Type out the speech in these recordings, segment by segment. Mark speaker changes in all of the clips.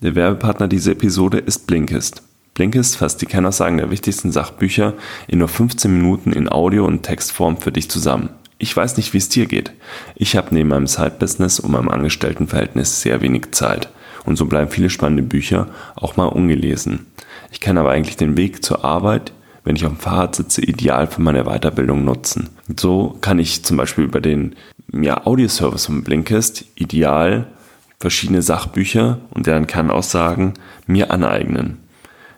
Speaker 1: Der Werbepartner dieser Episode ist Blinkist. Blinkist fasst die Kennersagen der wichtigsten Sachbücher in nur 15 Minuten in Audio- und Textform für dich zusammen. Ich weiß nicht, wie es dir geht. Ich habe neben meinem Side-Business und meinem Angestelltenverhältnis sehr wenig Zeit. Und so bleiben viele spannende Bücher auch mal ungelesen. Ich kann aber eigentlich den Weg zur Arbeit, wenn ich auf dem Fahrrad sitze, ideal für meine Weiterbildung nutzen. Und so kann ich zum Beispiel über den ja, Audioservice von Blinkist ideal verschiedene Sachbücher und deren Kernaussagen mir aneignen.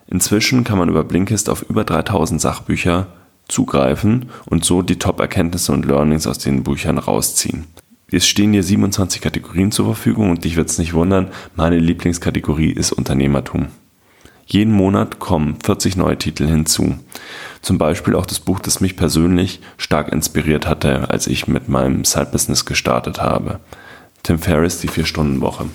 Speaker 1: Inzwischen kann man über Blinkist auf über 3000 Sachbücher zugreifen und so die Top-Erkenntnisse und Learnings aus den Büchern rausziehen. Es stehen dir 27 Kategorien zur Verfügung und dich wird es nicht wundern, meine Lieblingskategorie ist Unternehmertum. Jeden Monat kommen 40 neue Titel hinzu. Zum Beispiel auch das Buch, das mich persönlich stark inspiriert hatte, als ich mit meinem Side-Business gestartet habe. Tim Ferriss, die Vier-Stunden-Woche.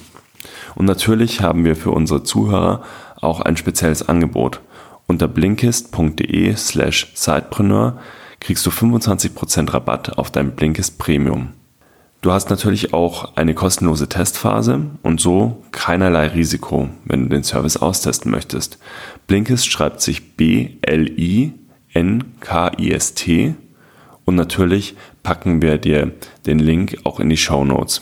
Speaker 1: Und natürlich haben wir für unsere Zuhörer auch ein spezielles Angebot. Unter blinkist.de slash sidepreneur kriegst du 25% Rabatt auf dein Blinkist Premium. Du hast natürlich auch eine kostenlose Testphase und so keinerlei Risiko, wenn du den Service austesten möchtest. Blinkist schreibt sich B-L-I-N-K-I-S-T und natürlich packen wir dir den Link auch in die Show Notes.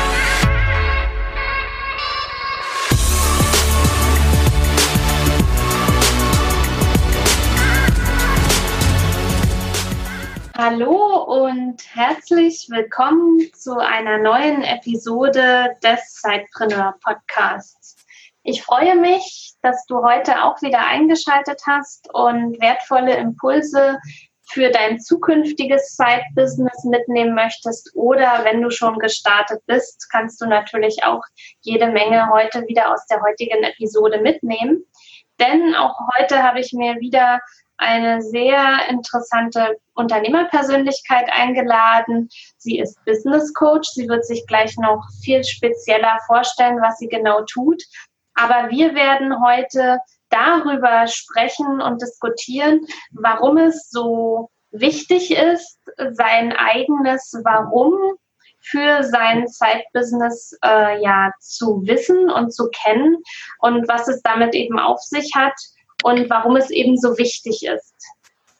Speaker 2: Hallo und herzlich willkommen zu einer neuen Episode des Zeitpreneur Podcasts. Ich freue mich, dass du heute auch wieder eingeschaltet hast und wertvolle Impulse für dein zukünftiges Side-Business mitnehmen möchtest oder wenn du schon gestartet bist, kannst du natürlich auch jede Menge heute wieder aus der heutigen Episode mitnehmen. Denn auch heute habe ich mir wieder eine sehr interessante Unternehmerpersönlichkeit eingeladen. Sie ist Business Coach. Sie wird sich gleich noch viel spezieller vorstellen, was sie genau tut. Aber wir werden heute darüber sprechen und diskutieren, warum es so wichtig ist, sein eigenes Warum für sein Side-Business äh, ja zu wissen und zu kennen und was es damit eben auf sich hat und warum es eben so wichtig ist.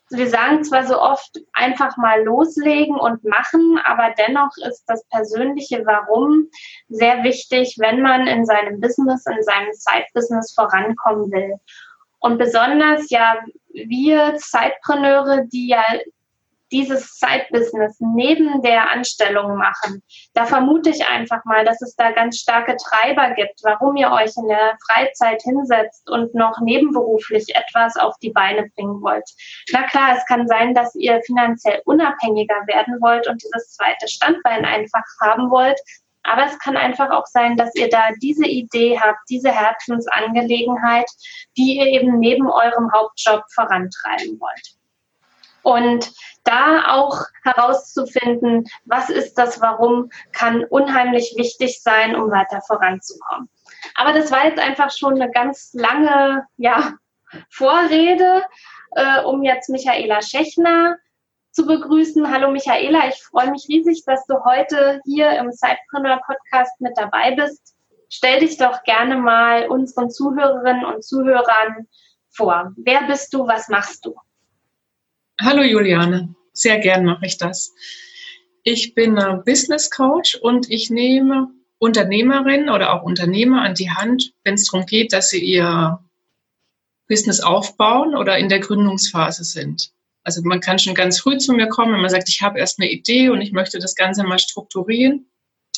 Speaker 2: Wir sagen zwar so oft einfach mal loslegen und machen, aber dennoch ist das persönliche Warum sehr wichtig, wenn man in seinem Business, in seinem Side-Business vorankommen will. Und besonders ja wir Zeitpreneure, die ja dieses Side-Business neben der Anstellung machen, da vermute ich einfach mal, dass es da ganz starke Treiber gibt, warum ihr euch in der Freizeit hinsetzt und noch nebenberuflich etwas auf die Beine bringen wollt. Na klar, es kann sein, dass ihr finanziell unabhängiger werden wollt und dieses zweite Standbein einfach haben wollt. Aber es kann einfach auch sein, dass ihr da diese Idee habt, diese Herzensangelegenheit, die ihr eben neben eurem Hauptjob vorantreiben wollt. Und da auch herauszufinden, was ist das Warum, kann unheimlich wichtig sein, um weiter voranzukommen. Aber das war jetzt einfach schon eine ganz lange ja, Vorrede, äh, um jetzt Michaela Schechner zu begrüßen. Hallo Michaela, ich freue mich riesig, dass du heute hier im Sidepreneur Podcast mit dabei bist. Stell dich doch gerne mal unseren Zuhörerinnen und Zuhörern vor. Wer bist du? Was machst du?
Speaker 3: Hallo Juliane, sehr gern mache ich das. Ich bin Business Coach und ich nehme Unternehmerinnen oder auch Unternehmer an die Hand, wenn es darum geht, dass sie ihr Business aufbauen oder in der Gründungsphase sind. Also man kann schon ganz früh zu mir kommen, wenn man sagt, ich habe erst eine Idee und ich möchte das Ganze mal strukturieren.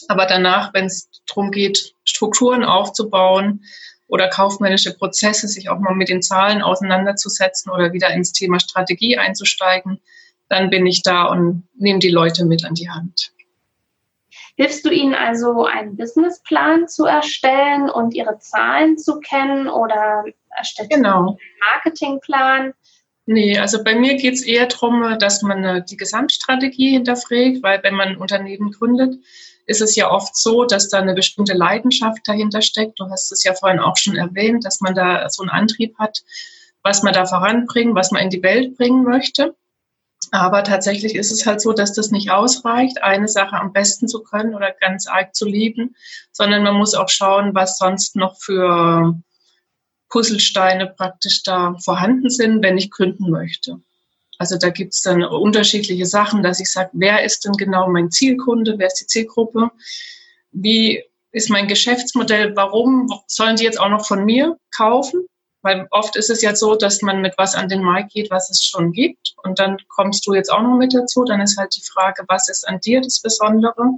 Speaker 3: Aber danach, wenn es darum geht, Strukturen aufzubauen, oder kaufmännische Prozesse, sich auch mal mit den Zahlen auseinanderzusetzen oder wieder ins Thema Strategie einzusteigen, dann bin ich da und nehme die Leute mit an die Hand.
Speaker 2: Hilfst du ihnen also, einen Businessplan zu erstellen und ihre Zahlen zu kennen oder erstellst genau. du einen Marketingplan?
Speaker 3: Nee, also bei mir geht es eher darum, dass man äh, die Gesamtstrategie hinterfragt, weil wenn man ein Unternehmen gründet, ist es ja oft so, dass da eine bestimmte Leidenschaft dahinter steckt. Du hast es ja vorhin auch schon erwähnt, dass man da so einen Antrieb hat, was man da voranbringen, was man in die Welt bringen möchte. Aber tatsächlich ist es halt so, dass das nicht ausreicht, eine Sache am besten zu können oder ganz arg zu lieben, sondern man muss auch schauen, was sonst noch für Puzzlesteine praktisch da vorhanden sind, wenn ich gründen möchte. Also da gibt es dann unterschiedliche Sachen, dass ich sage, wer ist denn genau mein Zielkunde, wer ist die Zielgruppe, wie ist mein Geschäftsmodell, warum sollen die jetzt auch noch von mir kaufen? Weil oft ist es ja so, dass man mit was an den Markt geht, was es schon gibt. Und dann kommst du jetzt auch noch mit dazu. Dann ist halt die Frage, was ist an dir das Besondere,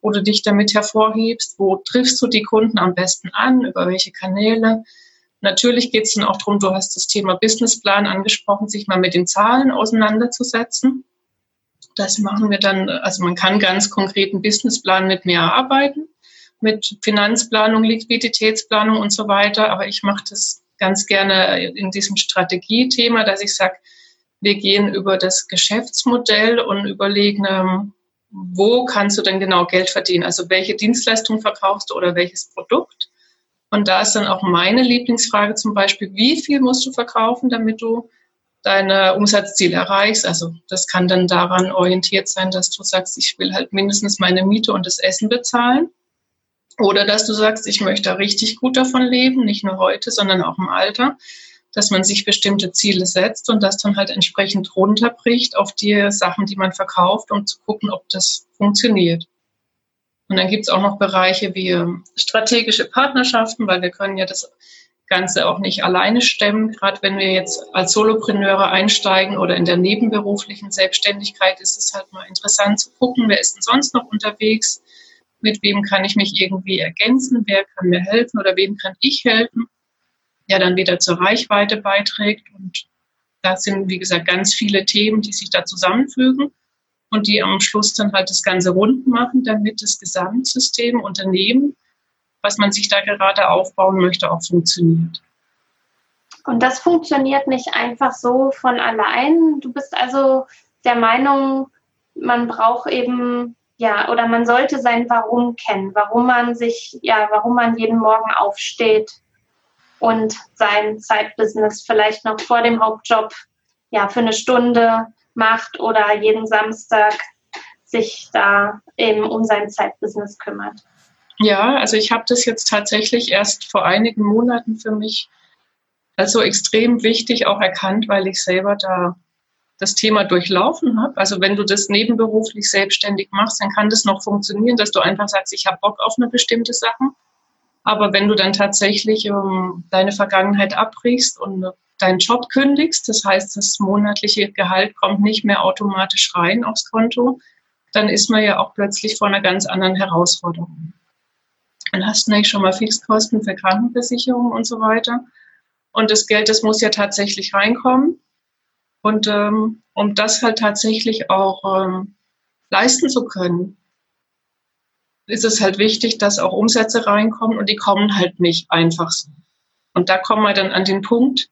Speaker 3: wo du dich damit hervorhebst? Wo triffst du die Kunden am besten an? Über welche Kanäle? Natürlich geht es dann auch darum, du hast das Thema Businessplan angesprochen, sich mal mit den Zahlen auseinanderzusetzen. Das machen wir dann, also man kann ganz konkret einen Businessplan mit mir erarbeiten, mit Finanzplanung, Liquiditätsplanung und so weiter. Aber ich mache das ganz gerne in diesem Strategiethema, dass ich sage, wir gehen über das Geschäftsmodell und überlegen, ähm, wo kannst du denn genau Geld verdienen? Also welche Dienstleistung verkaufst du oder welches Produkt? Und da ist dann auch meine Lieblingsfrage zum Beispiel, wie viel musst du verkaufen, damit du deine Umsatzziele erreichst? Also das kann dann daran orientiert sein, dass du sagst, ich will halt mindestens meine Miete und das Essen bezahlen. Oder dass du sagst, ich möchte richtig gut davon leben, nicht nur heute, sondern auch im Alter, dass man sich bestimmte Ziele setzt und das dann halt entsprechend runterbricht auf die Sachen, die man verkauft, um zu gucken, ob das funktioniert. Und dann gibt es auch noch Bereiche wie ähm, strategische Partnerschaften, weil wir können ja das Ganze auch nicht alleine stemmen. Gerade wenn wir jetzt als Solopreneure einsteigen oder in der nebenberuflichen Selbstständigkeit, ist es halt mal interessant zu gucken, wer ist denn sonst noch unterwegs, mit wem kann ich mich irgendwie ergänzen, wer kann mir helfen oder wem kann ich helfen, der dann wieder zur Reichweite beiträgt. Und da sind, wie gesagt, ganz viele Themen, die sich da zusammenfügen und die am Schluss dann halt das Ganze rund machen, damit das Gesamtsystem, Unternehmen, was man sich da gerade aufbauen möchte, auch funktioniert.
Speaker 2: Und das funktioniert nicht einfach so von allein. Du bist also der Meinung, man braucht eben ja, oder man sollte sein Warum kennen, warum man sich, ja, warum man jeden Morgen aufsteht und sein Zeitbusiness vielleicht noch vor dem Hauptjob ja für eine Stunde macht oder jeden Samstag sich da eben um sein Zeitbusiness kümmert.
Speaker 3: Ja, also ich habe das jetzt tatsächlich erst vor einigen Monaten für mich als so extrem wichtig auch erkannt, weil ich selber da das Thema durchlaufen habe. Also wenn du das nebenberuflich selbstständig machst, dann kann das noch funktionieren, dass du einfach sagst, ich habe Bock auf eine bestimmte Sache. Aber wenn du dann tatsächlich ähm, deine Vergangenheit abbrichst und deinen Job kündigst, das heißt, das monatliche Gehalt kommt nicht mehr automatisch rein aufs Konto, dann ist man ja auch plötzlich vor einer ganz anderen Herausforderung. Dann hast du nämlich schon mal Fixkosten für Krankenversicherung und so weiter. Und das Geld, das muss ja tatsächlich reinkommen. Und ähm, um das halt tatsächlich auch ähm, leisten zu können, ist es halt wichtig, dass auch Umsätze reinkommen und die kommen halt nicht einfach so. Und da kommen wir dann an den Punkt,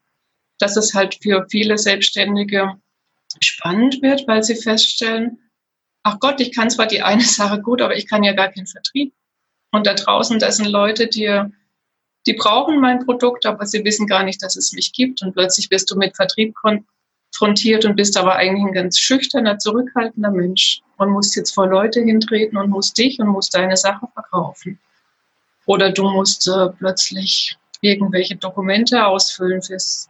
Speaker 3: dass es halt für viele Selbstständige spannend wird, weil sie feststellen, ach Gott, ich kann zwar die eine Sache gut, aber ich kann ja gar keinen Vertrieb. Und da draußen, da sind Leute, die, die brauchen mein Produkt, aber sie wissen gar nicht, dass es mich gibt. Und plötzlich wirst du mit Vertrieb konfrontiert und bist aber eigentlich ein ganz schüchterner, zurückhaltender Mensch und musst jetzt vor Leute hintreten und musst dich und musst deine Sache verkaufen. Oder du musst äh, plötzlich irgendwelche Dokumente ausfüllen fürs,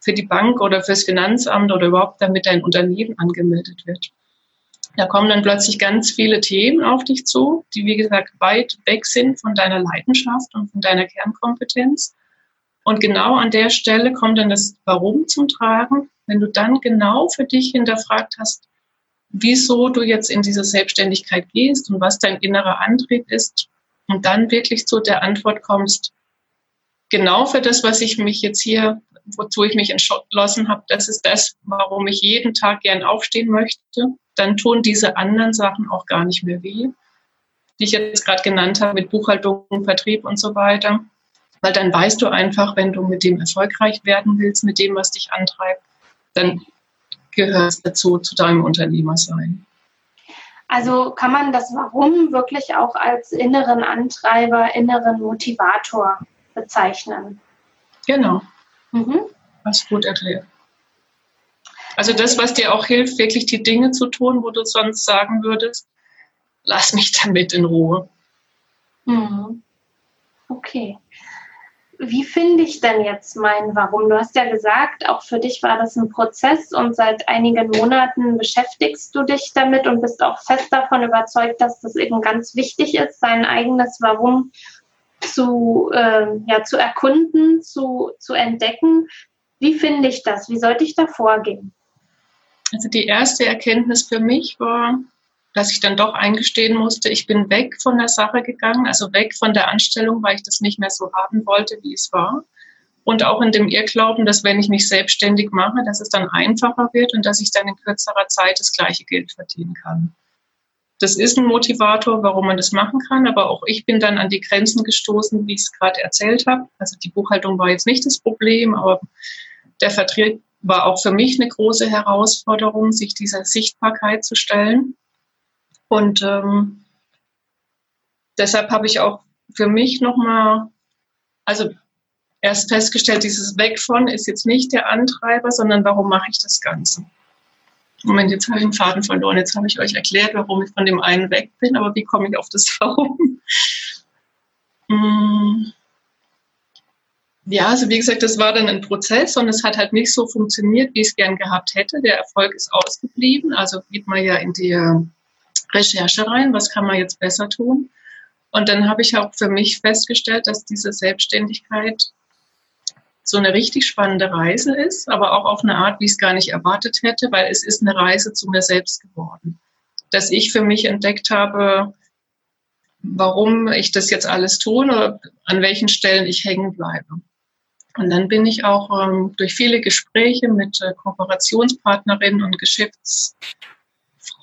Speaker 3: für die Bank oder fürs Finanzamt oder überhaupt, damit dein Unternehmen angemeldet wird. Da kommen dann plötzlich ganz viele Themen auf dich zu, die, wie gesagt, weit weg sind von deiner Leidenschaft und von deiner Kernkompetenz. Und genau an der Stelle kommt dann das Warum zum Tragen. Wenn du dann genau für dich hinterfragt hast, wieso du jetzt in diese Selbstständigkeit gehst und was dein innerer Antrieb ist und dann wirklich zu der Antwort kommst, genau für das, was ich mich jetzt hier, wozu ich mich entschlossen habe, das ist das, warum ich jeden Tag gern aufstehen möchte, dann tun diese anderen Sachen auch gar nicht mehr weh, die ich jetzt gerade genannt habe mit Buchhaltung, Vertrieb und so weiter. Weil dann weißt du einfach, wenn du mit dem erfolgreich werden willst, mit dem, was dich antreibt, dann gehört es dazu, zu deinem Unternehmersein.
Speaker 2: Also kann man das Warum wirklich auch als inneren Antreiber, inneren Motivator bezeichnen?
Speaker 3: Genau. Mhm. Hast gut erklärt. Also das, was dir auch hilft, wirklich die Dinge zu tun, wo du sonst sagen würdest, lass mich damit in Ruhe.
Speaker 2: Mhm. Okay. Wie finde ich denn jetzt mein Warum? Du hast ja gesagt, auch für dich war das ein Prozess und seit einigen Monaten beschäftigst du dich damit und bist auch fest davon überzeugt, dass das eben ganz wichtig ist, sein eigenes Warum zu, äh, ja, zu erkunden, zu, zu entdecken. Wie finde ich das? Wie sollte ich da vorgehen?
Speaker 3: Also die erste Erkenntnis für mich war, dass ich dann doch eingestehen musste, ich bin weg von der Sache gegangen, also weg von der Anstellung, weil ich das nicht mehr so haben wollte, wie es war. Und auch in dem Irrglauben, dass wenn ich mich selbstständig mache, dass es dann einfacher wird und dass ich dann in kürzerer Zeit das gleiche Geld verdienen kann. Das ist ein Motivator, warum man das machen kann, aber auch ich bin dann an die Grenzen gestoßen, wie ich es gerade erzählt habe. Also die Buchhaltung war jetzt nicht das Problem, aber der Vertrieb war auch für mich eine große Herausforderung, sich dieser Sichtbarkeit zu stellen. Und ähm, deshalb habe ich auch für mich nochmal, also erst festgestellt, dieses Weg von ist jetzt nicht der Antreiber, sondern warum mache ich das Ganze? Moment, jetzt habe ich den Faden verloren. Jetzt habe ich euch erklärt, warum ich von dem einen weg bin, aber wie komme ich auf das Warum? Hm. Ja, also wie gesagt, das war dann ein Prozess und es hat halt nicht so funktioniert, wie ich es gern gehabt hätte. Der Erfolg ist ausgeblieben. Also geht man ja in die Recherche rein, was kann man jetzt besser tun. Und dann habe ich auch für mich festgestellt, dass diese Selbstständigkeit so eine richtig spannende Reise ist, aber auch auf eine Art, wie ich es gar nicht erwartet hätte, weil es ist eine Reise zu mir selbst geworden. Dass ich für mich entdeckt habe, warum ich das jetzt alles tue oder an welchen Stellen ich hängen bleibe. Und dann bin ich auch ähm, durch viele Gespräche mit äh, Kooperationspartnerinnen und Geschäfts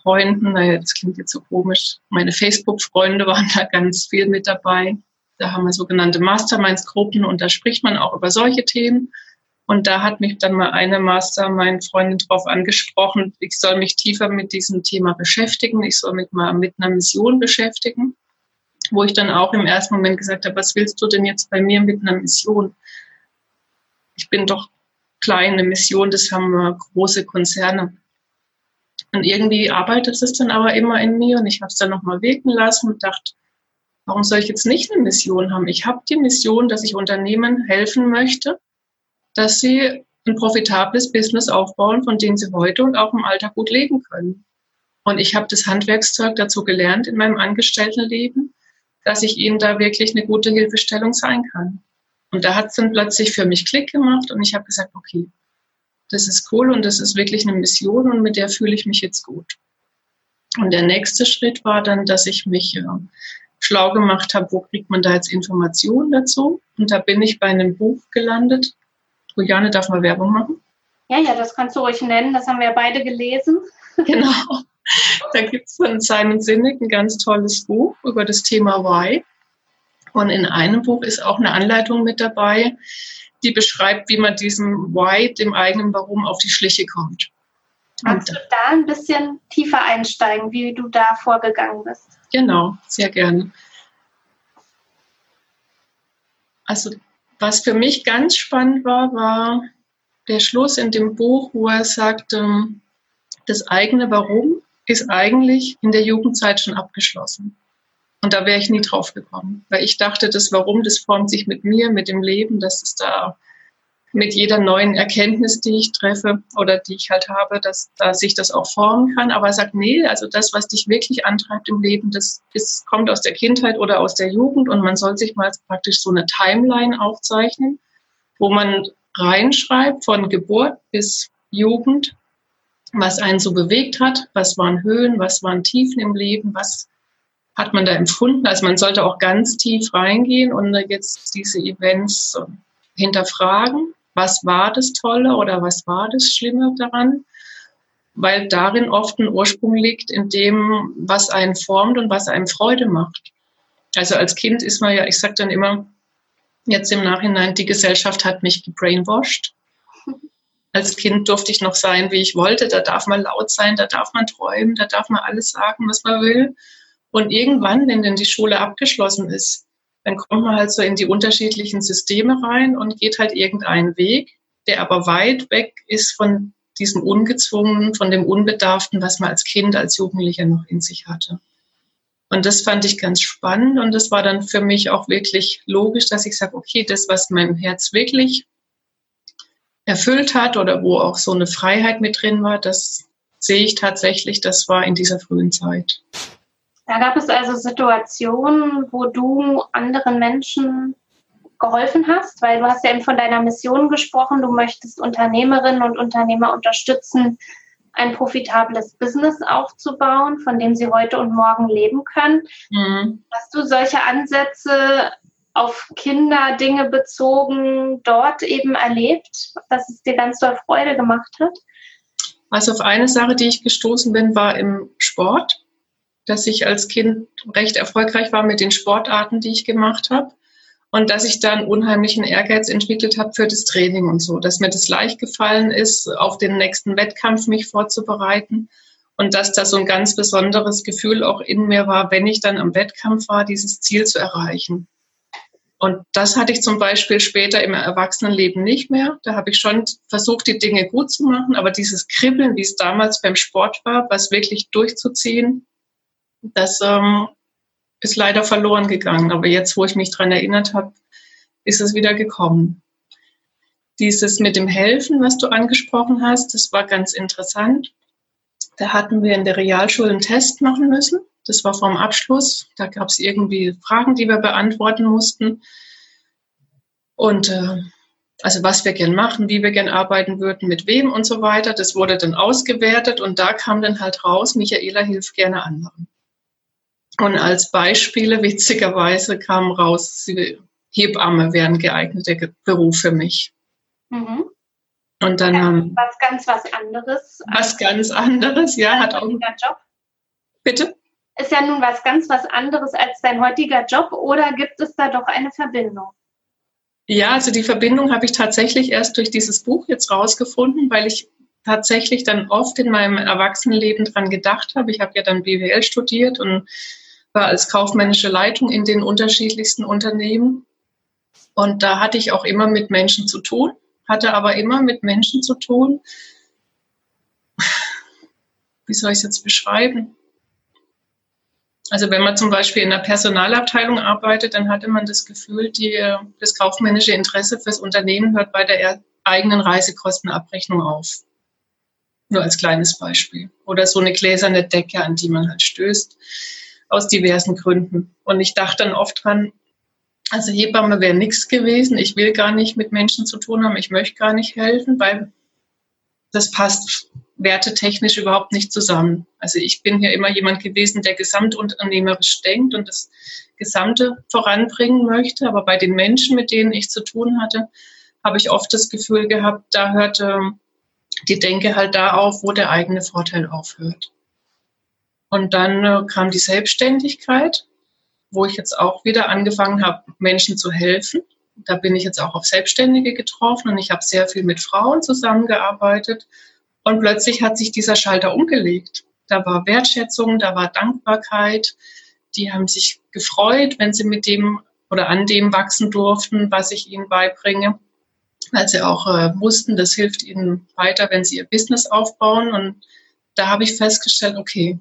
Speaker 3: Freunden, naja, das klingt jetzt so komisch, meine Facebook-Freunde waren da ganz viel mit dabei. Da haben wir sogenannte Masterminds-Gruppen und da spricht man auch über solche Themen. Und da hat mich dann mal eine Mastermind-Freundin drauf angesprochen, ich soll mich tiefer mit diesem Thema beschäftigen, ich soll mich mal mit einer Mission beschäftigen, wo ich dann auch im ersten Moment gesagt habe, was willst du denn jetzt bei mir mit einer Mission? Ich bin doch kleine Mission, das haben wir große Konzerne. Und irgendwie arbeitet es dann aber immer in mir und ich habe es dann nochmal wirken lassen und dachte, warum soll ich jetzt nicht eine Mission haben? Ich habe die Mission, dass ich Unternehmen helfen möchte, dass sie ein profitables Business aufbauen, von dem sie heute und auch im Alter gut leben können. Und ich habe das Handwerkszeug dazu gelernt in meinem Angestelltenleben, dass ich ihnen da wirklich eine gute Hilfestellung sein kann. Und da hat es dann plötzlich für mich Klick gemacht und ich habe gesagt, okay, das ist cool und das ist wirklich eine Mission und mit der fühle ich mich jetzt gut. Und der nächste Schritt war dann, dass ich mich äh, schlau gemacht habe, wo kriegt man da jetzt Informationen dazu? Und da bin ich bei einem Buch gelandet. Juliane, darf mal Werbung machen?
Speaker 2: Ja, ja, das kannst du ruhig nennen. Das haben wir beide gelesen.
Speaker 3: Genau. Da gibt es von Simon Sinek ein ganz tolles Buch über das Thema Why. Und in einem Buch ist auch eine Anleitung mit dabei, die beschreibt, wie man diesem Why, dem eigenen Warum, auf die Schliche kommt.
Speaker 2: Kannst du da ein bisschen tiefer einsteigen, wie du da vorgegangen bist?
Speaker 3: Genau, sehr gerne. Also, was für mich ganz spannend war, war der Schluss in dem Buch, wo er sagt, das eigene Warum ist eigentlich in der Jugendzeit schon abgeschlossen. Und da wäre ich nie drauf gekommen, weil ich dachte, das Warum, das formt sich mit mir, mit dem Leben, dass es da mit jeder neuen Erkenntnis, die ich treffe oder die ich halt habe, dass da sich das auch formen kann. Aber er sagt, nee, also das, was dich wirklich antreibt im Leben, das, das kommt aus der Kindheit oder aus der Jugend und man soll sich mal praktisch so eine Timeline aufzeichnen, wo man reinschreibt von Geburt bis Jugend, was einen so bewegt hat, was waren Höhen, was waren Tiefen im Leben, was hat man da empfunden? Also man sollte auch ganz tief reingehen und jetzt diese Events hinterfragen. Was war das Tolle oder was war das Schlimme daran? Weil darin oft ein Ursprung liegt in dem, was einen formt und was einem Freude macht. Also als Kind ist man ja, ich sage dann immer, jetzt im Nachhinein, die Gesellschaft hat mich gebrainwashed. Als Kind durfte ich noch sein, wie ich wollte. Da darf man laut sein, da darf man träumen, da darf man alles sagen, was man will. Und irgendwann, wenn dann die Schule abgeschlossen ist, dann kommt man halt so in die unterschiedlichen Systeme rein und geht halt irgendeinen Weg, der aber weit weg ist von diesem Ungezwungenen, von dem Unbedarften, was man als Kind, als Jugendlicher noch in sich hatte. Und das fand ich ganz spannend und das war dann für mich auch wirklich logisch, dass ich sage, okay, das, was mein Herz wirklich erfüllt hat oder wo auch so eine Freiheit mit drin war, das sehe ich tatsächlich, das war in dieser frühen Zeit.
Speaker 2: Da gab es also Situationen, wo du anderen Menschen geholfen hast, weil du hast ja eben von deiner Mission gesprochen, du möchtest Unternehmerinnen und Unternehmer unterstützen, ein profitables Business aufzubauen, von dem sie heute und morgen leben können. Mhm. Hast du solche Ansätze auf Kinder, Dinge bezogen dort eben erlebt, dass es dir ganz doll Freude gemacht hat?
Speaker 3: Also auf eine Sache, die ich gestoßen bin, war im Sport, dass ich als Kind recht erfolgreich war mit den Sportarten, die ich gemacht habe und dass ich dann unheimlichen Ehrgeiz entwickelt habe für das Training und so, dass mir das leicht gefallen ist, auf den nächsten Wettkampf mich vorzubereiten und dass da so ein ganz besonderes Gefühl auch in mir war, wenn ich dann am Wettkampf war, dieses Ziel zu erreichen. Und das hatte ich zum Beispiel später im Erwachsenenleben nicht mehr. Da habe ich schon versucht, die Dinge gut zu machen, aber dieses Kribbeln, wie es damals beim Sport war, was wirklich durchzuziehen, das ähm, ist leider verloren gegangen. Aber jetzt, wo ich mich daran erinnert habe, ist es wieder gekommen. Dieses mit dem Helfen, was du angesprochen hast, das war ganz interessant. Da hatten wir in der Realschule einen Test machen müssen. Das war vom Abschluss. Da gab es irgendwie Fragen, die wir beantworten mussten. Und äh, also was wir gern machen, wie wir gern arbeiten würden, mit wem und so weiter. Das wurde dann ausgewertet und da kam dann halt raus, Michaela hilft gerne anderen. Und als Beispiele, witzigerweise, kam raus, Hebamme wäre ein geeigneter Beruf für mich. Mhm.
Speaker 2: Und dann haben was ganz was anderes.
Speaker 3: Was ganz anderes, ja, hat auch. Job. Bitte?
Speaker 2: Ist ja nun was ganz was anderes als dein heutiger Job oder gibt es da doch eine Verbindung?
Speaker 3: Ja, also die Verbindung habe ich tatsächlich erst durch dieses Buch jetzt rausgefunden, weil ich tatsächlich dann oft in meinem Erwachsenenleben dran gedacht habe. Ich habe ja dann BWL studiert und war als kaufmännische Leitung in den unterschiedlichsten Unternehmen. Und da hatte ich auch immer mit Menschen zu tun, hatte aber immer mit Menschen zu tun. Wie soll ich es jetzt beschreiben? Also wenn man zum Beispiel in der Personalabteilung arbeitet, dann hatte man das Gefühl, die, das kaufmännische Interesse fürs Unternehmen hört bei der eigenen Reisekostenabrechnung auf. Nur als kleines Beispiel. Oder so eine gläserne Decke, an die man halt stößt aus diversen Gründen. Und ich dachte dann oft dran, also Hebamme wäre nichts gewesen. Ich will gar nicht mit Menschen zu tun haben. Ich möchte gar nicht helfen, weil das passt wertetechnisch überhaupt nicht zusammen. Also ich bin hier immer jemand gewesen, der gesamtunternehmerisch denkt und das Gesamte voranbringen möchte. Aber bei den Menschen, mit denen ich zu tun hatte, habe ich oft das Gefühl gehabt, da hört ähm, die Denke halt da auf, wo der eigene Vorteil aufhört. Und dann äh, kam die Selbstständigkeit, wo ich jetzt auch wieder angefangen habe, Menschen zu helfen. Da bin ich jetzt auch auf Selbstständige getroffen und ich habe sehr viel mit Frauen zusammengearbeitet. Und plötzlich hat sich dieser Schalter umgelegt. Da war Wertschätzung, da war Dankbarkeit. Die haben sich gefreut, wenn sie mit dem oder an dem wachsen durften, was ich ihnen beibringe, weil sie auch äh, wussten, das hilft ihnen weiter, wenn sie ihr Business aufbauen. Und da habe ich festgestellt, okay,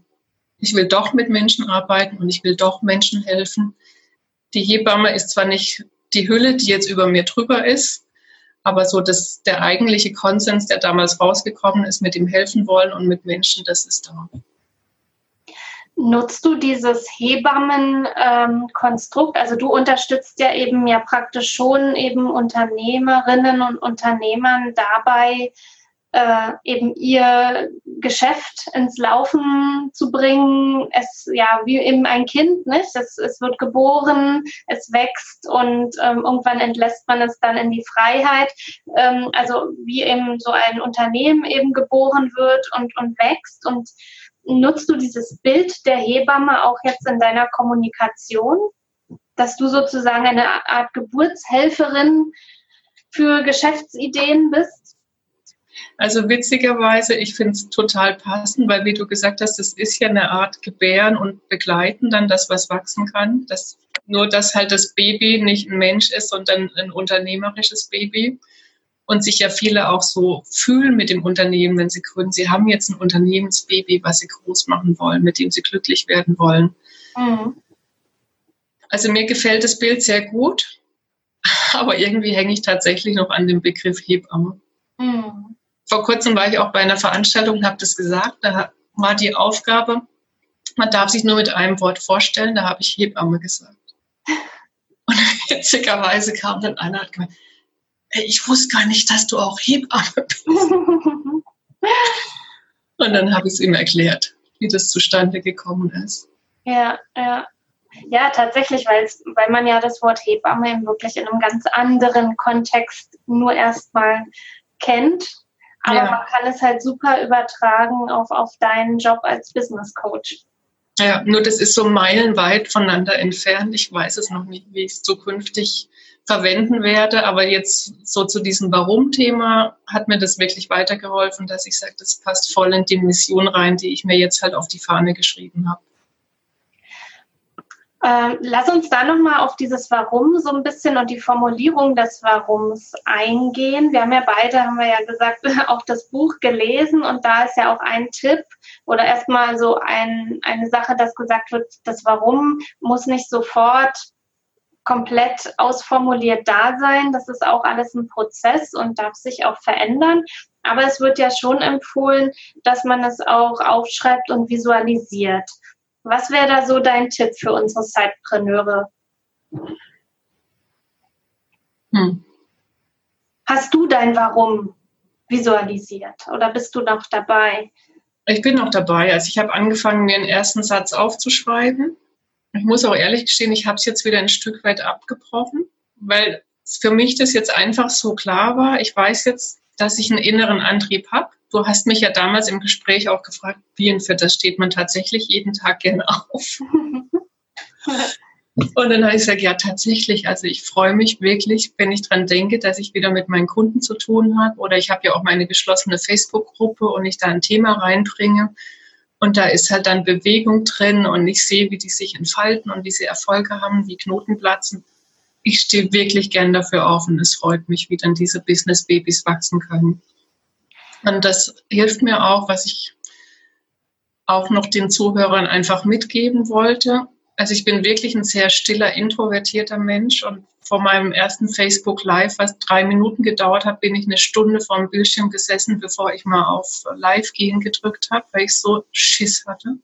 Speaker 3: ich will doch mit Menschen arbeiten und ich will doch Menschen helfen. Die Hebamme ist zwar nicht die Hülle, die jetzt über mir drüber ist, aber so das, der eigentliche Konsens, der damals rausgekommen ist mit dem Helfen wollen und mit Menschen, das ist da.
Speaker 2: Nutzt du dieses Hebammenkonstrukt? Ähm, also du unterstützt ja eben ja praktisch schon eben Unternehmerinnen und Unternehmern dabei, äh, eben ihr Geschäft ins Laufen zu bringen. Es ja wie eben ein Kind, nicht? Es, es wird geboren, es wächst und ähm, irgendwann entlässt man es dann in die Freiheit. Ähm, also wie eben so ein Unternehmen eben geboren wird und, und wächst und nutzt du dieses Bild der Hebamme auch jetzt in deiner Kommunikation, dass du sozusagen eine Art Geburtshelferin für Geschäftsideen bist?
Speaker 3: Also witzigerweise, ich finde es total passend, weil wie du gesagt hast, das ist ja eine Art Gebären und Begleiten dann das, was wachsen kann. Das, nur, dass halt das Baby nicht ein Mensch ist, sondern ein unternehmerisches Baby. Und sich ja viele auch so fühlen mit dem Unternehmen, wenn sie gründen. Sie haben jetzt ein Unternehmensbaby, was sie groß machen wollen, mit dem sie glücklich werden wollen. Mhm. Also mir gefällt das Bild sehr gut, aber irgendwie hänge ich tatsächlich noch an dem Begriff Hebamme. Mhm vor kurzem war ich auch bei einer Veranstaltung und habe das gesagt. Da war die Aufgabe, man darf sich nur mit einem Wort vorstellen. Da habe ich Hebamme gesagt. Und witzigerweise kam dann einer und hat gemeint, ich wusste gar nicht, dass du auch Hebamme bist. und dann habe ich es ihm erklärt, wie das zustande gekommen ist.
Speaker 2: Ja, ja. Ja, tatsächlich, weil man ja das Wort Hebamme wirklich in einem ganz anderen Kontext nur erstmal kennt aber ja. man kann es halt super übertragen auf, auf deinen Job als Business Coach.
Speaker 3: Ja, nur das ist so meilenweit voneinander entfernt. Ich weiß es noch nicht, wie ich es zukünftig verwenden werde. Aber jetzt so zu diesem Warum-Thema hat mir das wirklich weitergeholfen, dass ich sage, das passt voll in die Mission rein, die ich mir jetzt halt auf die Fahne geschrieben habe.
Speaker 2: Ähm, lass uns da nochmal auf dieses Warum so ein bisschen und die Formulierung des Warums eingehen. Wir haben ja beide, haben wir ja gesagt, auch das Buch gelesen und da ist ja auch ein Tipp oder erstmal so ein, eine Sache, dass gesagt wird, das Warum muss nicht sofort komplett ausformuliert da sein. Das ist auch alles ein Prozess und darf sich auch verändern. Aber es wird ja schon empfohlen, dass man es auch aufschreibt und visualisiert. Was wäre da so dein Tipp für unsere Sidepreneure? Hm. Hast du dein Warum visualisiert oder bist du noch dabei?
Speaker 3: Ich bin noch dabei. Also ich habe angefangen, mir einen ersten Satz aufzuschreiben. Ich muss auch ehrlich gestehen, ich habe es jetzt wieder ein Stück weit abgebrochen, weil für mich das jetzt einfach so klar war. Ich weiß jetzt, dass ich einen inneren Antrieb habe Du hast mich ja damals im Gespräch auch gefragt, wie und für das steht man tatsächlich jeden Tag gerne auf. Und dann habe ich gesagt, ja, tatsächlich. Also ich freue mich wirklich, wenn ich dran denke, dass ich wieder mit meinen Kunden zu tun habe. Oder ich habe ja auch meine geschlossene Facebook-Gruppe und ich da ein Thema reinbringe. Und da ist halt dann Bewegung drin und ich sehe, wie die sich entfalten und wie sie Erfolge haben, wie Knoten platzen. Ich stehe wirklich gern dafür auf und es freut mich, wie dann diese Business-Babys wachsen können. Und das hilft mir auch, was ich auch noch den Zuhörern einfach mitgeben wollte. Also ich bin wirklich ein sehr stiller, introvertierter Mensch und vor meinem ersten Facebook Live, was drei Minuten gedauert hat, bin ich eine Stunde vor dem Bildschirm gesessen, bevor ich mal auf Live gehen gedrückt habe, weil ich so Schiss hatte.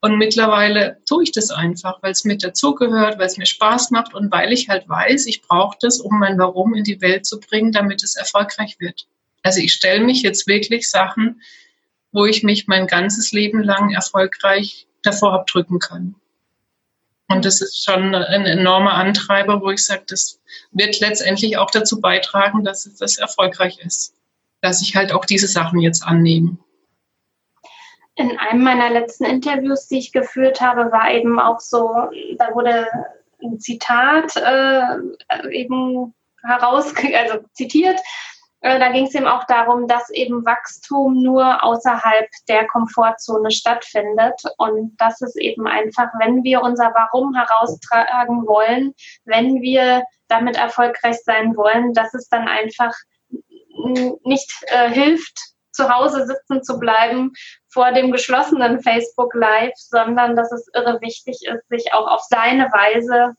Speaker 3: Und mittlerweile tue ich das einfach, weil es mit dazugehört, weil es mir Spaß macht und weil ich halt weiß, ich brauche das, um mein Warum in die Welt zu bringen, damit es erfolgreich wird. Also ich stelle mich jetzt wirklich Sachen, wo ich mich mein ganzes Leben lang erfolgreich davor abdrücken kann. Und das ist schon ein enormer Antreiber, wo ich sage, das wird letztendlich auch dazu beitragen, dass es erfolgreich ist. Dass ich halt auch diese Sachen jetzt annehme.
Speaker 2: In einem meiner letzten Interviews, die ich geführt habe, war eben auch so, da wurde ein Zitat äh, eben heraus, also zitiert, äh, da ging es eben auch darum, dass eben Wachstum nur außerhalb der Komfortzone stattfindet und dass es eben einfach, wenn wir unser Warum heraustragen wollen, wenn wir damit erfolgreich sein wollen, dass es dann einfach nicht äh, hilft, zu Hause sitzen zu bleiben vor dem geschlossenen Facebook Live, sondern dass es irre wichtig ist, sich auch auf seine Weise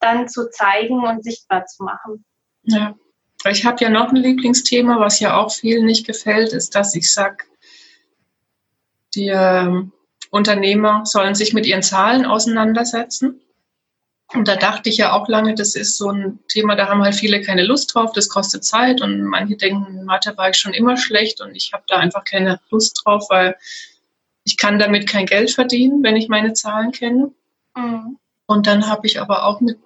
Speaker 2: dann zu zeigen und sichtbar zu machen.
Speaker 3: Ja. Ich habe ja noch ein Lieblingsthema, was ja auch vielen nicht gefällt, ist, dass ich sage, die äh, Unternehmer sollen sich mit ihren Zahlen auseinandersetzen. Und da dachte ich ja auch lange, das ist so ein Thema, da haben halt viele keine Lust drauf, das kostet Zeit und manche denken, Mathe war ich schon immer schlecht und ich habe da einfach keine Lust drauf, weil ich kann damit kein Geld verdienen, wenn ich meine Zahlen kenne. Mhm. Und dann habe ich aber auch mit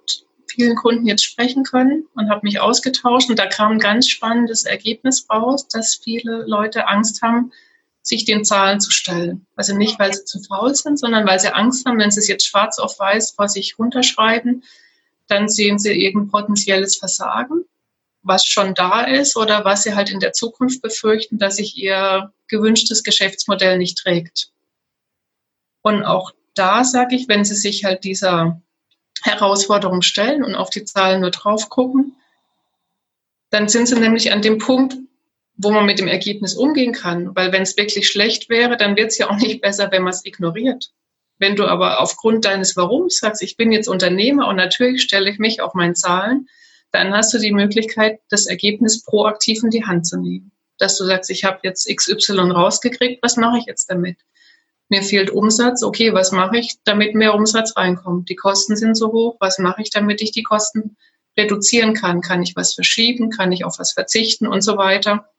Speaker 3: vielen Kunden jetzt sprechen können und habe mich ausgetauscht. Und da kam ein ganz spannendes Ergebnis raus, dass viele Leute Angst haben, sich den Zahlen zu stellen. Also nicht, weil sie zu faul sind, sondern weil sie Angst haben, wenn sie es jetzt schwarz auf weiß vor sich runterschreiben, dann sehen sie irgendein potenzielles Versagen. was schon da ist oder was sie halt in der Zukunft befürchten, dass sich ihr gewünschtes Geschäftsmodell nicht trägt. Und auch da sage ich, wenn sie sich halt dieser Herausforderung stellen und auf die Zahlen nur drauf gucken, dann sind sie nämlich an dem Punkt, wo man mit dem Ergebnis umgehen kann. Weil wenn es wirklich schlecht wäre, dann wird es ja auch nicht besser, wenn man es ignoriert. Wenn du aber aufgrund deines Warums sagst, ich bin jetzt Unternehmer und natürlich stelle ich mich auf meine Zahlen, dann hast du die Möglichkeit, das Ergebnis proaktiv in die Hand zu nehmen. Dass du sagst, ich habe jetzt XY rausgekriegt, was mache ich jetzt damit? Mir fehlt Umsatz, okay, was mache ich, damit mehr Umsatz reinkommt? Die Kosten sind so hoch, was mache ich, damit ich die Kosten reduzieren kann? Kann ich was verschieben? Kann ich auf was verzichten und so weiter?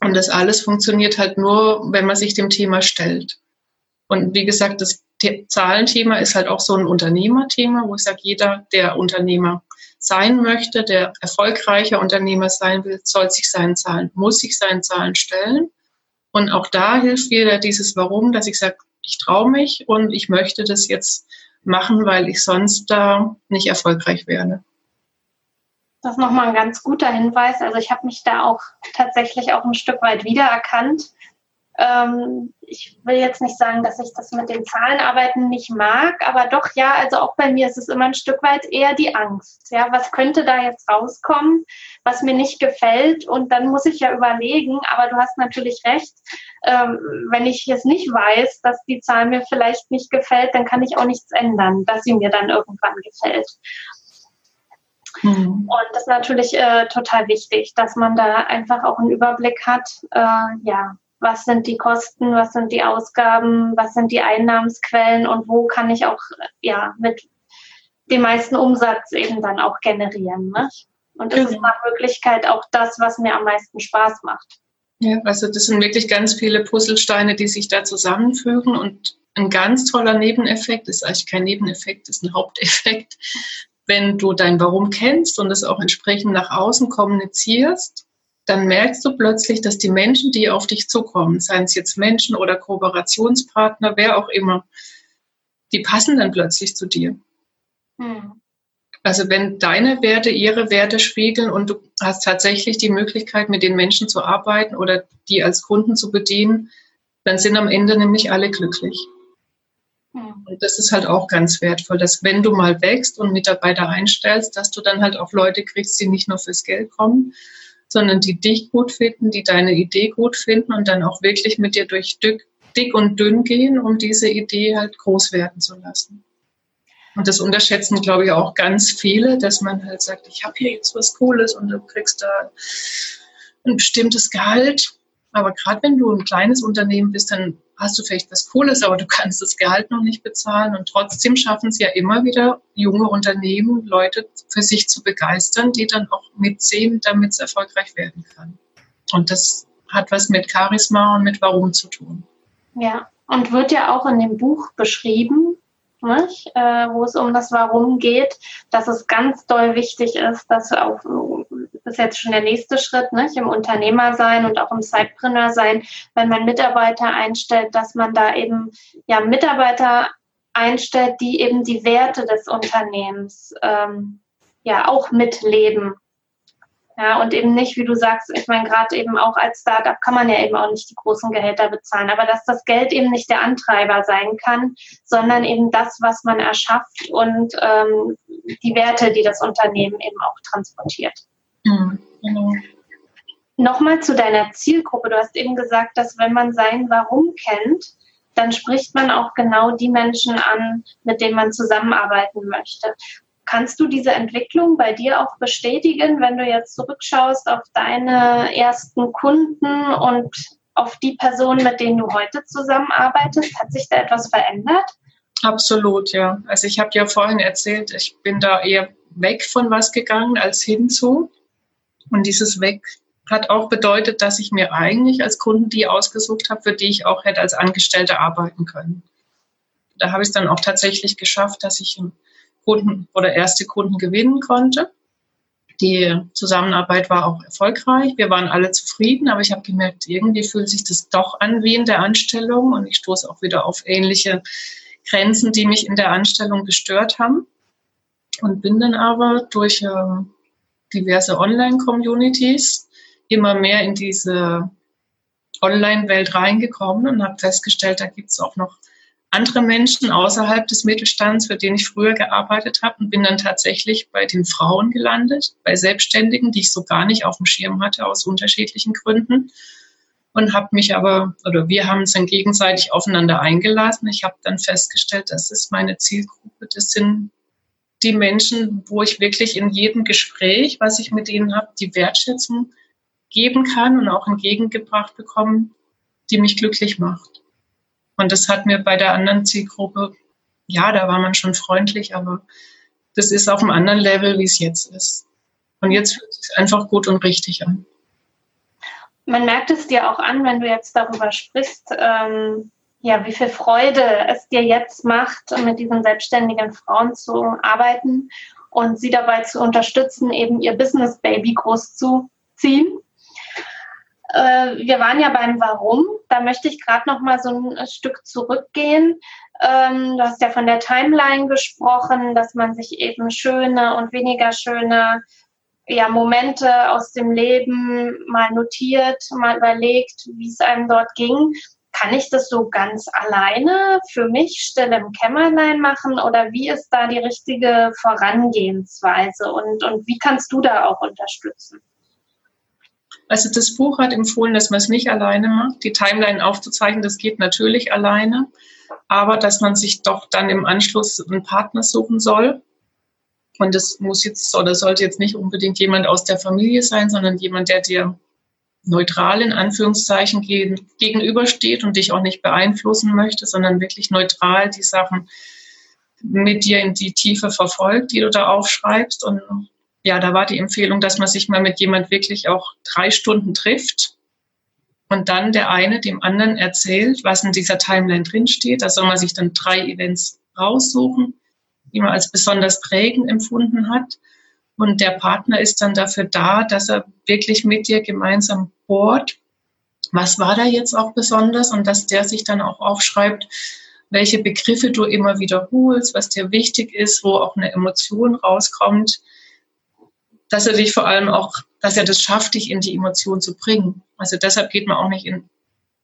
Speaker 3: Und das alles funktioniert halt nur, wenn man sich dem Thema stellt. Und wie gesagt, das Zahlenthema ist halt auch so ein Unternehmerthema, wo ich sage, jeder, der Unternehmer sein möchte, der erfolgreicher Unternehmer sein will, soll sich seinen Zahlen, muss sich seinen Zahlen stellen. Und auch da hilft wieder dieses Warum, dass ich sage, ich traue mich und ich möchte das jetzt machen, weil ich sonst da nicht erfolgreich werde.
Speaker 2: Das ist nochmal ein ganz guter Hinweis. Also ich habe mich da auch tatsächlich auch ein Stück weit wiedererkannt. Ähm, ich will jetzt nicht sagen, dass ich das mit den Zahlenarbeiten nicht mag, aber doch ja, also auch bei mir ist es immer ein Stück weit eher die Angst. Ja, was könnte da jetzt rauskommen, was mir nicht gefällt? Und dann muss ich ja überlegen, aber du hast natürlich recht, ähm, wenn ich jetzt nicht weiß, dass die Zahl mir vielleicht nicht gefällt, dann kann ich auch nichts ändern, dass sie mir dann irgendwann gefällt. Mhm. Und das ist natürlich äh, total wichtig, dass man da einfach auch einen Überblick hat, äh, ja, was sind die Kosten, was sind die Ausgaben, was sind die Einnahmensquellen und wo kann ich auch ja mit dem meisten Umsatz eben dann auch generieren. Ne? Und das ist nach Möglichkeit auch das, was mir am meisten Spaß macht.
Speaker 3: Ja, also das sind wirklich ganz viele Puzzlesteine, die sich da zusammenfügen und ein ganz toller Nebeneffekt ist eigentlich kein Nebeneffekt, ist ein Haupteffekt. Wenn du dein Warum kennst und es auch entsprechend nach außen kommunizierst, dann merkst du plötzlich, dass die Menschen, die auf dich zukommen, seien es jetzt Menschen oder Kooperationspartner, wer auch immer, die passen dann plötzlich zu dir. Hm. Also wenn deine Werte ihre Werte spiegeln und du hast tatsächlich die Möglichkeit, mit den Menschen zu arbeiten oder die als Kunden zu bedienen, dann sind am Ende nämlich alle glücklich. Hm. Und das ist halt auch ganz wertvoll, dass wenn du mal wächst und Mitarbeiter einstellst, dass du dann halt auch Leute kriegst, die nicht nur fürs Geld kommen, sondern die dich gut finden, die deine Idee gut finden und dann auch wirklich mit dir durch dick, und dünn gehen, um diese Idee halt groß werden zu lassen. Und das unterschätzen, glaube ich, auch ganz viele, dass man halt sagt, ich habe hier jetzt was Cooles und du kriegst da ein bestimmtes Gehalt. Aber gerade wenn du ein kleines Unternehmen bist, dann hast du vielleicht was Cooles, aber du kannst das Gehalt noch nicht bezahlen. Und trotzdem schaffen es ja immer wieder junge Unternehmen, Leute für sich zu begeistern, die dann auch mitsehen, damit es erfolgreich werden kann. Und das hat was mit Charisma und mit Warum zu tun.
Speaker 2: Ja, und wird ja auch in dem Buch beschrieben, nicht? Äh, wo es um das Warum geht, dass es ganz doll wichtig ist, dass auch das ist jetzt schon der nächste Schritt, nicht? im Unternehmer sein und auch im Sidepreneur sein, wenn man Mitarbeiter einstellt, dass man da eben ja Mitarbeiter einstellt, die eben die Werte des Unternehmens ähm, ja auch mitleben ja, und eben nicht, wie du sagst, ich meine, gerade eben auch als Startup kann man ja eben auch nicht die großen Gehälter bezahlen, aber dass das Geld eben nicht der Antreiber sein kann, sondern eben das, was man erschafft und ähm, die Werte, die das Unternehmen eben auch transportiert. Mhm, genau. Nochmal zu deiner Zielgruppe. Du hast eben gesagt, dass wenn man sein Warum kennt, dann spricht man auch genau die Menschen an, mit denen man zusammenarbeiten möchte. Kannst du diese Entwicklung bei dir auch bestätigen, wenn du jetzt zurückschaust auf deine ersten Kunden und auf die Personen, mit denen du heute zusammenarbeitest? Hat sich da etwas verändert?
Speaker 3: Absolut, ja. Also ich habe ja vorhin erzählt, ich bin da eher weg von was gegangen als hinzu. Und dieses Weg hat auch bedeutet, dass ich mir eigentlich als Kunden die ausgesucht habe, für die ich auch hätte als Angestellte arbeiten können. Da habe ich es dann auch tatsächlich geschafft, dass ich Kunden oder erste Kunden gewinnen konnte. Die Zusammenarbeit war auch erfolgreich. Wir waren alle zufrieden, aber ich habe gemerkt, irgendwie fühlt sich das doch an wie in der Anstellung und ich stoße auch wieder auf ähnliche Grenzen, die mich in der Anstellung gestört haben. Und bin dann aber durch äh, diverse Online-Communities, immer mehr in diese Online-Welt reingekommen und habe festgestellt, da gibt es auch noch andere Menschen außerhalb des Mittelstands, für den ich früher gearbeitet habe und bin dann tatsächlich bei den Frauen gelandet, bei Selbstständigen, die ich so gar nicht auf dem Schirm hatte aus unterschiedlichen Gründen und habe mich aber, oder wir haben uns dann gegenseitig aufeinander eingelassen. Ich habe dann festgestellt, das ist meine Zielgruppe. Das sind die Menschen, wo ich wirklich in jedem Gespräch, was ich mit ihnen habe, die Wertschätzung geben kann und auch entgegengebracht bekommen, die mich glücklich macht. Und das hat mir bei der anderen Zielgruppe, ja, da war man schon freundlich, aber das ist auf einem anderen Level, wie es jetzt ist. Und jetzt fühlt es sich einfach gut und richtig an
Speaker 2: man merkt es dir auch an, wenn du jetzt darüber sprichst, ähm, ja, wie viel Freude es dir jetzt macht, mit diesen selbstständigen Frauen zu arbeiten und sie dabei zu unterstützen, eben ihr Business Baby großzuziehen. Äh, wir waren ja beim Warum. Da möchte ich gerade noch mal so ein Stück zurückgehen. Ähm, du hast ja von der Timeline gesprochen, dass man sich eben schöne und weniger schöne ja, Momente aus dem Leben mal notiert, mal überlegt, wie es einem dort ging. Kann ich das so ganz alleine für mich stille im Kämmerlein machen oder wie ist da die richtige Vorangehensweise und, und wie kannst du da auch unterstützen?
Speaker 3: Also das Buch hat empfohlen, dass man es nicht alleine macht. Die Timeline aufzuzeichnen, das geht natürlich alleine, aber dass man sich doch dann im Anschluss einen Partner suchen soll, und das muss jetzt oder sollte jetzt nicht unbedingt jemand aus der Familie sein, sondern jemand, der dir neutral in Anführungszeichen gegenübersteht und dich auch nicht beeinflussen möchte, sondern wirklich neutral die Sachen mit dir in die Tiefe verfolgt, die du da aufschreibst. Und ja, da war die Empfehlung, dass man sich mal mit jemand wirklich auch drei Stunden trifft und dann der eine dem anderen erzählt, was in dieser Timeline drinsteht. Da soll man sich dann drei Events raussuchen die man als besonders prägend empfunden hat. Und der Partner ist dann dafür da, dass er wirklich mit dir gemeinsam bohrt, was war da jetzt auch besonders und dass der sich dann auch aufschreibt, welche Begriffe du immer wiederholst, was dir wichtig ist, wo auch eine Emotion rauskommt, dass er dich vor allem auch, dass er das schafft, dich in die Emotion zu bringen. Also deshalb geht man auch nicht in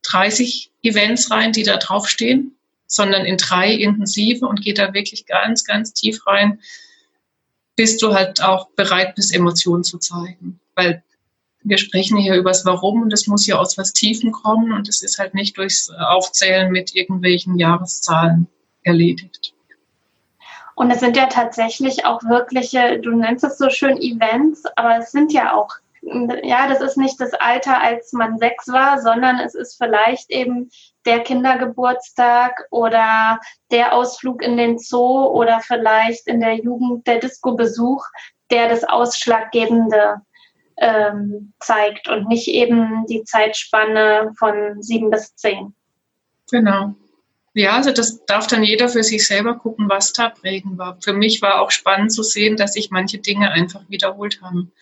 Speaker 3: 30 Events rein, die da draufstehen, sondern in drei intensive und geht da wirklich ganz, ganz tief rein, bis du halt auch bereit bist, Emotionen zu zeigen. Weil wir sprechen hier über das Warum und das muss ja aus was Tiefen kommen und es ist halt nicht durchs Aufzählen mit irgendwelchen Jahreszahlen erledigt.
Speaker 2: Und es sind ja tatsächlich auch wirkliche, du nennst es so schön Events, aber es sind ja auch, ja, das ist nicht das Alter, als man sechs war, sondern es ist vielleicht eben der Kindergeburtstag oder der Ausflug in den Zoo oder vielleicht in der Jugend der Disco-Besuch, der das Ausschlaggebende ähm, zeigt und nicht eben die Zeitspanne von sieben bis zehn.
Speaker 3: Genau. Ja, also das darf dann jeder für sich selber gucken, was da prägend war. Für mich war auch spannend zu sehen, dass sich manche Dinge einfach wiederholt haben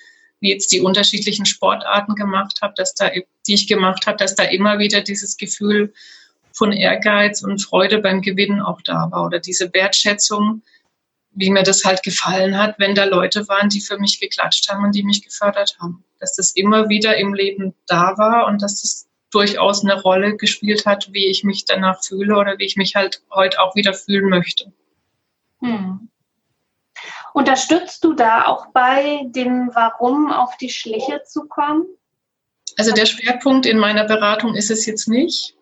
Speaker 3: wie jetzt die unterschiedlichen Sportarten gemacht habe, dass da, die ich gemacht habe, dass da immer wieder dieses Gefühl von Ehrgeiz und Freude beim Gewinnen auch da war oder diese Wertschätzung, wie mir das halt gefallen hat, wenn da Leute waren, die für mich geklatscht haben und die mich gefördert haben. Dass das immer wieder im Leben da war und dass das durchaus eine Rolle gespielt hat, wie ich mich danach fühle oder wie ich mich halt heute auch wieder fühlen möchte. Hm.
Speaker 2: Unterstützt du da auch bei dem Warum auf die Schliche zu kommen?
Speaker 3: Also der Schwerpunkt in meiner Beratung ist es jetzt nicht.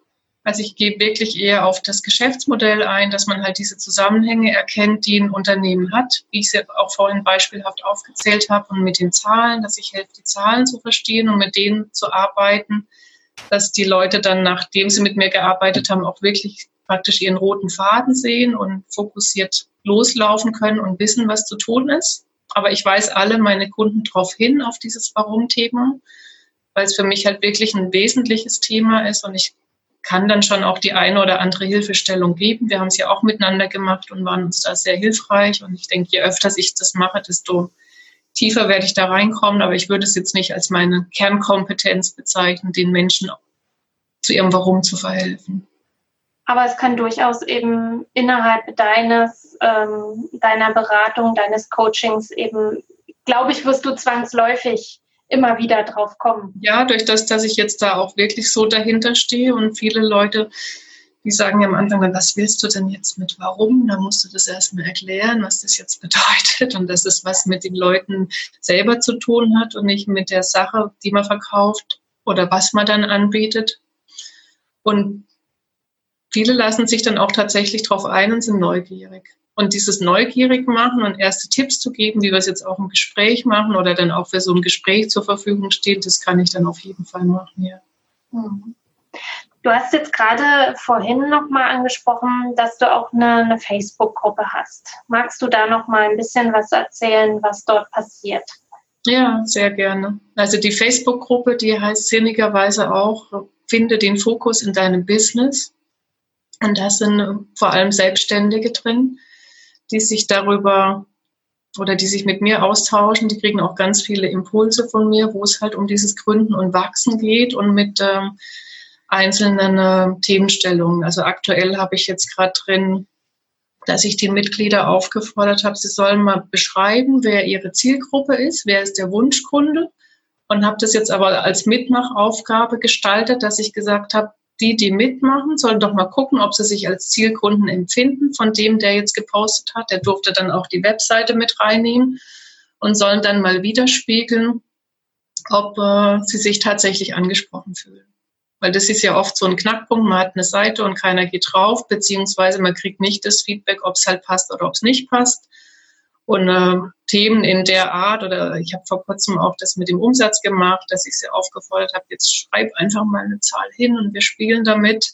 Speaker 3: Also ich gehe wirklich eher auf das Geschäftsmodell ein, dass man halt diese Zusammenhänge erkennt, die ein Unternehmen hat, wie ich es auch vorhin beispielhaft aufgezählt habe, und mit den Zahlen, dass ich helfe, die Zahlen zu verstehen und mit denen zu arbeiten, dass die Leute dann, nachdem sie mit mir gearbeitet haben, auch wirklich praktisch ihren roten Faden sehen und fokussiert loslaufen können und wissen, was zu tun ist. Aber ich weise alle meine Kunden darauf hin, auf dieses Warum-Thema, weil es für mich halt wirklich ein wesentliches Thema ist und ich kann dann schon auch die eine oder andere Hilfestellung geben. Wir haben es ja auch miteinander gemacht und waren uns da sehr hilfreich. Und ich denke, je öfter ich das mache, desto tiefer werde ich da reinkommen. Aber ich würde es jetzt nicht als meine Kernkompetenz bezeichnen, den Menschen zu ihrem Warum zu verhelfen.
Speaker 2: Aber es kann durchaus eben innerhalb deines, ähm, deiner Beratung, deines Coachings eben glaube ich, wirst du zwangsläufig immer wieder drauf kommen.
Speaker 3: Ja, durch das, dass ich jetzt da auch wirklich so dahinter stehe und viele Leute, die sagen ja am Anfang dann, was willst du denn jetzt mit warum? Da musst du das erstmal erklären, was das jetzt bedeutet und dass es was mit den Leuten selber zu tun hat und nicht mit der Sache, die man verkauft oder was man dann anbietet. Und viele lassen sich dann auch tatsächlich drauf ein und sind neugierig. Und dieses neugierig machen und erste Tipps zu geben, wie wir es jetzt auch im Gespräch machen oder dann auch für so ein Gespräch zur Verfügung steht, das kann ich dann auf jeden Fall machen, ja.
Speaker 2: Mhm. Du hast jetzt gerade vorhin nochmal angesprochen, dass du auch eine, eine Facebook-Gruppe hast. Magst du da nochmal ein bisschen was erzählen, was dort passiert?
Speaker 3: Ja, sehr gerne. Also die Facebook-Gruppe, die heißt sinnigerweise auch, finde den Fokus in deinem Business. Und da sind vor allem Selbstständige drin, die sich darüber oder die sich mit mir austauschen. Die kriegen auch ganz viele Impulse von mir, wo es halt um dieses Gründen und Wachsen geht und mit ähm, einzelnen äh, Themenstellungen. Also aktuell habe ich jetzt gerade drin, dass ich die Mitglieder aufgefordert habe, sie sollen mal beschreiben, wer ihre Zielgruppe ist, wer ist der Wunschkunde und habe das jetzt aber als Mitmachaufgabe gestaltet, dass ich gesagt habe, die, die mitmachen, sollen doch mal gucken, ob sie sich als Zielkunden empfinden von dem, der jetzt gepostet hat. Der durfte dann auch die Webseite mit reinnehmen und sollen dann mal widerspiegeln, ob äh, sie sich tatsächlich angesprochen fühlen. Weil das ist ja oft so ein Knackpunkt, man hat eine Seite und keiner geht drauf, beziehungsweise man kriegt nicht das Feedback, ob es halt passt oder ob es nicht passt. Und äh, Themen in der Art, oder ich habe vor kurzem auch das mit dem Umsatz gemacht, dass ich sie aufgefordert habe, jetzt schreib einfach mal eine Zahl hin und wir spielen damit,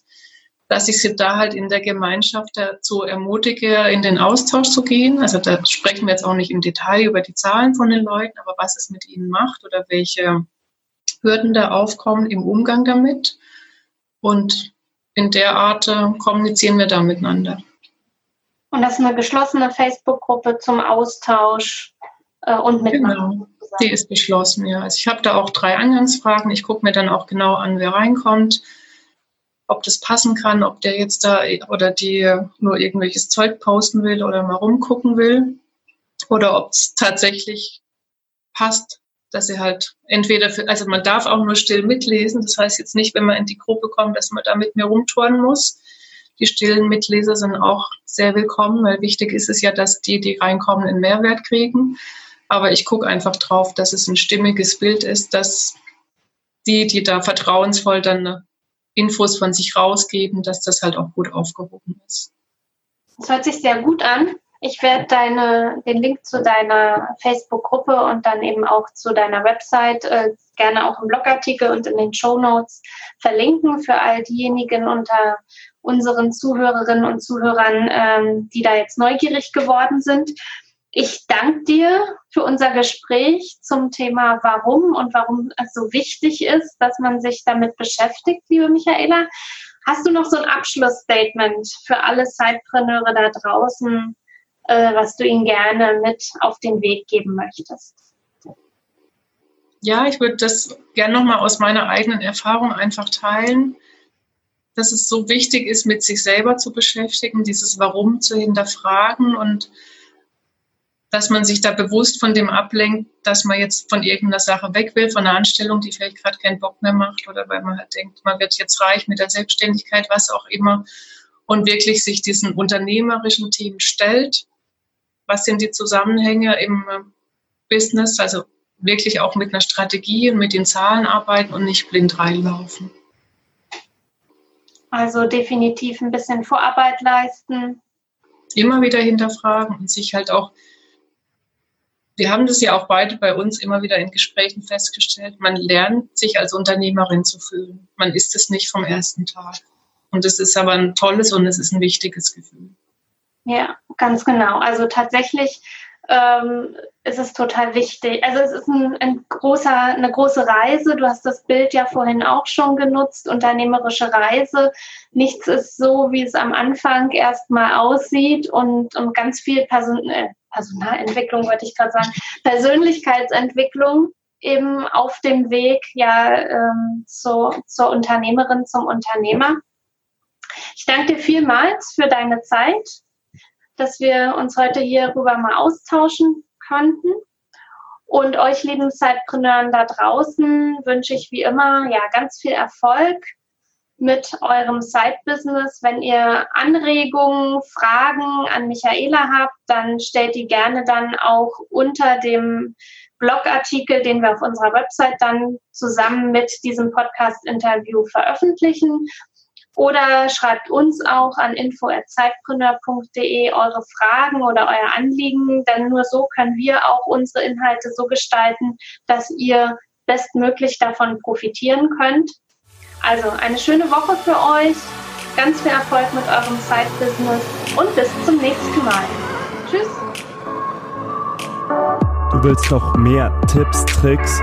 Speaker 3: dass ich sie da halt in der Gemeinschaft dazu ermutige, in den Austausch zu gehen. Also da sprechen wir jetzt auch nicht im Detail über die Zahlen von den Leuten, aber was es mit ihnen macht oder welche Hürden da aufkommen im Umgang damit. Und in der Art äh, kommunizieren wir da miteinander.
Speaker 2: Und das ist eine geschlossene Facebook-Gruppe zum Austausch äh, und Mitmachen.
Speaker 3: Genau, die ist geschlossen, ja. Also ich habe da auch drei Eingangsfragen. Ich gucke mir dann auch genau an, wer reinkommt, ob das passen kann, ob der jetzt da oder die nur irgendwelches Zeug posten will oder mal rumgucken will oder ob es tatsächlich passt, dass sie halt entweder, für, also man darf auch nur still mitlesen. Das heißt jetzt nicht, wenn man in die Gruppe kommt, dass man da mit mir rumtouren muss die stillen Mitleser sind auch sehr willkommen, weil wichtig ist es ja, dass die, die reinkommen, einen Mehrwert kriegen. Aber ich gucke einfach drauf, dass es ein stimmiges Bild ist, dass die, die da vertrauensvoll dann Infos von sich rausgeben, dass das halt auch gut aufgehoben ist.
Speaker 2: Das hört sich sehr gut an. Ich werde deine, den Link zu deiner Facebook-Gruppe und dann eben auch zu deiner Website äh, gerne auch im Blogartikel und in den Show Notes verlinken für all diejenigen unter unseren Zuhörerinnen und Zuhörern, ähm, die da jetzt neugierig geworden sind. Ich danke dir für unser Gespräch zum Thema Warum und warum es so wichtig ist, dass man sich damit beschäftigt, liebe Michaela. Hast du noch so ein Abschlussstatement für alle Zeitpreneure da draußen, äh, was du ihnen gerne mit auf den Weg geben möchtest?
Speaker 3: Ja, ich würde das gerne nochmal aus meiner eigenen Erfahrung einfach teilen dass es so wichtig ist, mit sich selber zu beschäftigen, dieses Warum zu hinterfragen und dass man sich da bewusst von dem ablenkt, dass man jetzt von irgendeiner Sache weg will, von einer Anstellung, die vielleicht gerade keinen Bock mehr macht oder weil man halt denkt, man wird jetzt reich mit der Selbstständigkeit, was auch immer, und wirklich sich diesen unternehmerischen Themen stellt. Was sind die Zusammenhänge im äh, Business? Also wirklich auch mit einer Strategie und mit den Zahlen arbeiten und nicht blind reinlaufen.
Speaker 2: Also definitiv ein bisschen Vorarbeit leisten.
Speaker 3: Immer wieder hinterfragen und sich halt auch, wir haben das ja auch beide bei uns immer wieder in Gesprächen festgestellt, man lernt sich als Unternehmerin zu fühlen. Man ist es nicht vom ersten Tag. Und es ist aber ein tolles und es ist ein wichtiges Gefühl.
Speaker 2: Ja, ganz genau. Also tatsächlich ähm, ist es total wichtig. Also es ist ein, ein, großer, eine große Reise. Du hast das Bild ja vorhin auch schon genutzt, unternehmerische Reise. Nichts ist so, wie es am Anfang erstmal aussieht und, und ganz viel Person, äh, Personalentwicklung, wollte ich gerade sagen, Persönlichkeitsentwicklung eben auf dem Weg ja ähm, zu, zur Unternehmerin, zum Unternehmer. Ich danke dir vielmals für deine Zeit dass wir uns heute hierüber mal austauschen konnten. Und euch lieben Zeitpreneuren da draußen wünsche ich wie immer ja ganz viel Erfolg mit eurem Side-Business. Wenn ihr Anregungen, Fragen an Michaela habt, dann stellt die gerne dann auch unter dem Blogartikel, den wir auf unserer Website dann zusammen mit diesem Podcast-Interview veröffentlichen. Oder schreibt uns auch an info.zeitgründer.de eure Fragen oder euer Anliegen, denn nur so können wir auch unsere Inhalte so gestalten, dass ihr bestmöglich davon profitieren könnt. Also eine schöne Woche für euch, ganz viel Erfolg mit eurem Side-Business und bis zum nächsten Mal. Tschüss.
Speaker 1: Du willst noch mehr Tipps, Tricks